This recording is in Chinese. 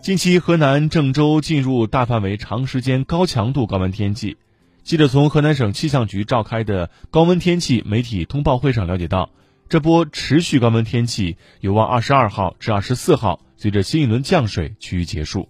近期河南郑州进入大范围长时间高强度高温天气记者从河南省气象局召开的高温天气媒体通报会上了解到这波持续高温天气有望二十二号至二十四号随着新一轮降水趋于结束。